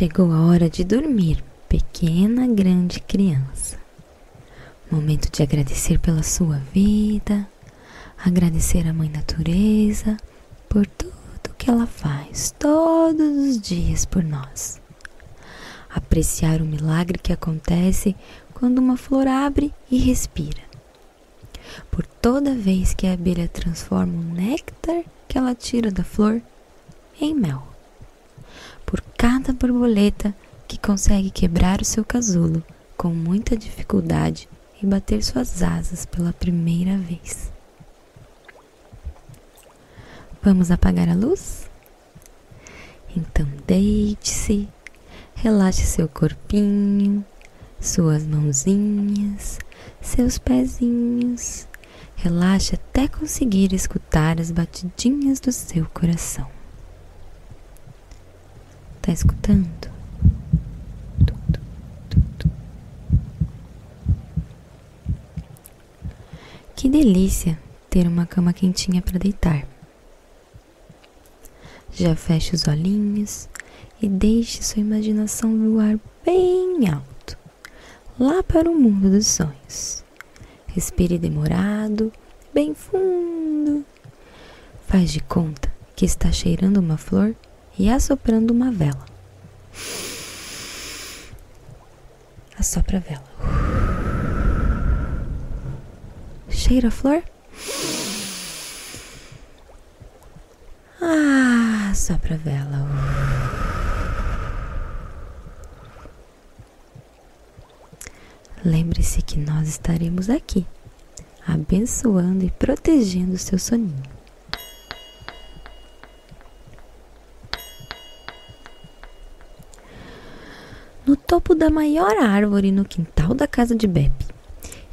Chegou a hora de dormir, pequena, grande criança. Momento de agradecer pela sua vida, agradecer a Mãe Natureza por tudo que ela faz todos os dias por nós. Apreciar o milagre que acontece quando uma flor abre e respira. Por toda vez que a abelha transforma o néctar que ela tira da flor em mel. Cada borboleta que consegue quebrar o seu casulo com muita dificuldade e bater suas asas pela primeira vez. Vamos apagar a luz? Então deite-se, relaxe seu corpinho, suas mãozinhas, seus pezinhos. Relaxe até conseguir escutar as batidinhas do seu coração. Tá escutando? Que delícia ter uma cama quentinha para deitar. Já feche os olhinhos e deixe sua imaginação voar bem alto, lá para o mundo dos sonhos. Respire demorado, bem fundo. Faz de conta que está cheirando uma flor e assoprando uma vela. Assopra a vela. Cheira a flor? Ah, sopra a vela. Lembre-se que nós estaremos aqui, abençoando e protegendo o seu soninho. No topo da maior árvore no quintal da casa de Bep,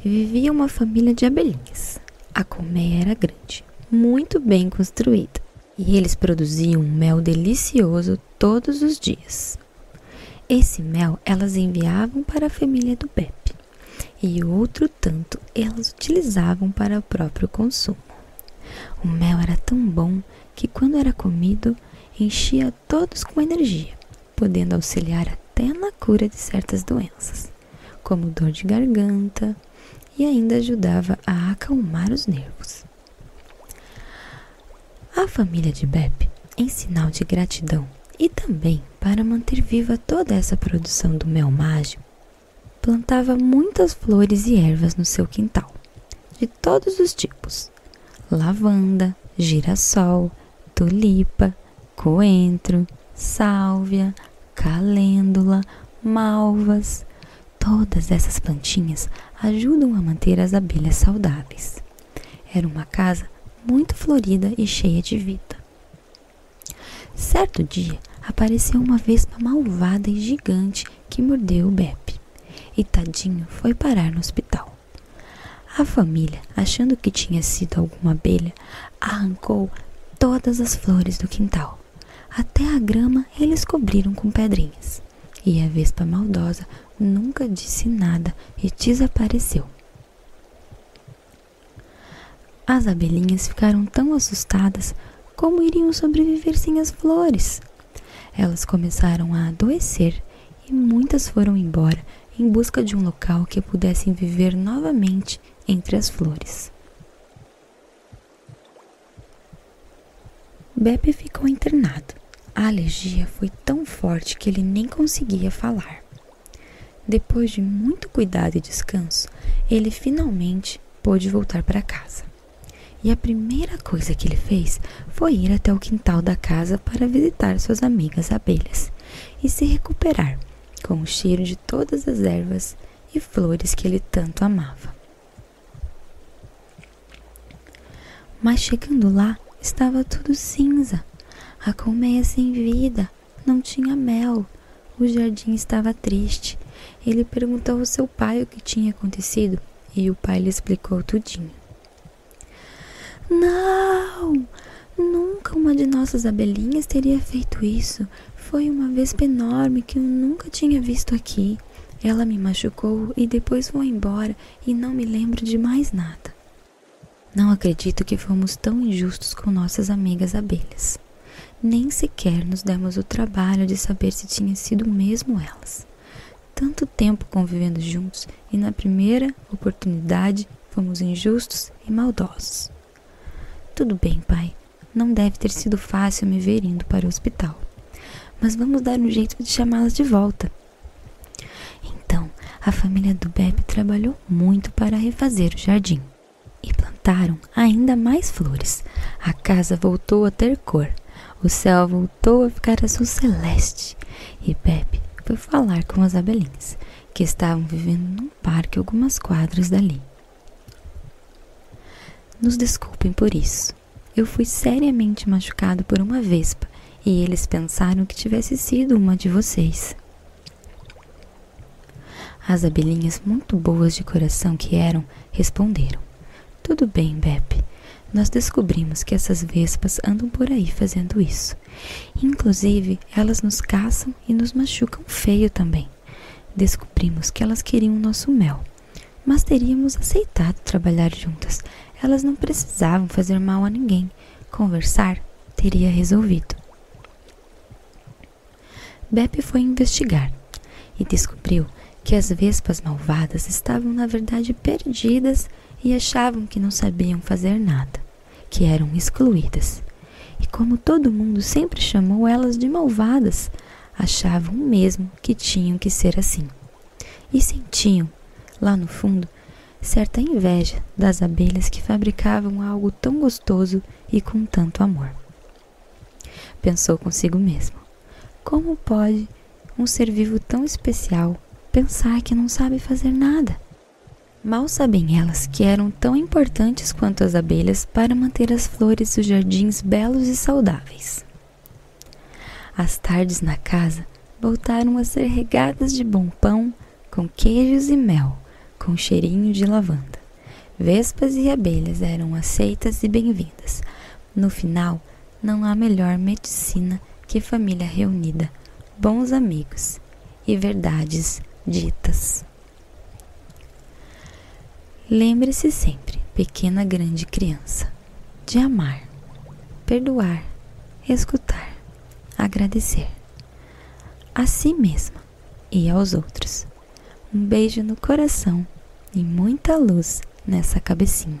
vivia uma família de abelhinhas. A colmeia era grande, muito bem construída, e eles produziam um mel delicioso todos os dias. Esse mel elas enviavam para a família do Bep e outro tanto elas utilizavam para o próprio consumo. O mel era tão bom que, quando era comido, enchia todos com energia, podendo auxiliar até na cura de certas doenças, como dor de garganta, e ainda ajudava a acalmar os nervos. A família de Bep, em sinal de gratidão e também para manter viva toda essa produção do mel mágico, plantava muitas flores e ervas no seu quintal, de todos os tipos: lavanda, girassol, tulipa, coentro, sálvia, calêndula, malvas. Todas essas plantinhas ajudam a manter as abelhas saudáveis. Era uma casa muito florida e cheia de vida. Certo dia, apareceu uma vespa malvada e gigante que mordeu o Bep e tadinho foi parar no hospital. A família, achando que tinha sido alguma abelha, arrancou todas as flores do quintal. Até a grama eles cobriram com pedrinhas. E a vespa maldosa nunca disse nada e desapareceu. As abelhinhas ficaram tão assustadas como iriam sobreviver sem as flores. Elas começaram a adoecer e muitas foram embora em busca de um local que pudessem viver novamente entre as flores. Bebe ficou internado. A alergia foi tão forte que ele nem conseguia falar. Depois de muito cuidado e descanso, ele finalmente pôde voltar para casa. E a primeira coisa que ele fez foi ir até o quintal da casa para visitar suas amigas abelhas e se recuperar com o cheiro de todas as ervas e flores que ele tanto amava. Mas chegando lá, estava tudo cinza. A colmeia sem vida, não tinha mel. O jardim estava triste. Ele perguntou ao seu pai o que tinha acontecido e o pai lhe explicou tudinho. Não! Nunca uma de nossas abelhinhas teria feito isso. Foi uma vespa enorme que eu nunca tinha visto aqui. Ela me machucou e depois foi embora e não me lembro de mais nada. Não acredito que fomos tão injustos com nossas amigas abelhas. Nem sequer nos demos o trabalho de saber se tinha sido mesmo elas. Tanto tempo convivendo juntos e na primeira oportunidade fomos injustos e maldosos. Tudo bem, pai. Não deve ter sido fácil me ver indo para o hospital. Mas vamos dar um jeito de chamá-las de volta. Então, a família do Bebe trabalhou muito para refazer o jardim. E plantaram ainda mais flores. A casa voltou a ter cor. O céu voltou a ficar azul celeste. E Bebe foi falar com as abelhinhas, que estavam vivendo num parque algumas quadras dali. Nos desculpem por isso. Eu fui seriamente machucado por uma vespa e eles pensaram que tivesse sido uma de vocês. As abelhinhas, muito boas de coração que eram, responderam: Tudo bem, Bep. Nós descobrimos que essas vespas andam por aí fazendo isso. Inclusive, elas nos caçam e nos machucam feio também. Descobrimos que elas queriam o nosso mel, mas teríamos aceitado trabalhar juntas. Elas não precisavam fazer mal a ninguém. Conversar teria resolvido. Beppe foi investigar e descobriu que as vespas malvadas estavam na verdade perdidas e achavam que não sabiam fazer nada, que eram excluídas. E como todo mundo sempre chamou elas de malvadas, achavam mesmo que tinham que ser assim. E sentiam, lá no fundo, certa inveja das abelhas que fabricavam algo tão gostoso e com tanto amor. Pensou consigo mesmo: como pode um ser vivo tão especial pensar que não sabe fazer nada? Mal sabem elas que eram tão importantes quanto as abelhas para manter as flores dos jardins belos e saudáveis. As tardes na casa voltaram a ser regadas de bom pão, com queijos e mel com cheirinho de lavanda. Vespas e abelhas eram aceitas e bem-vindas. No final, não há melhor medicina que família reunida, bons amigos e verdades ditas. Lembre-se sempre, pequena grande criança, de amar, perdoar, escutar, agradecer a si mesma e aos outros. Um beijo no coração e muita luz nessa cabecinha.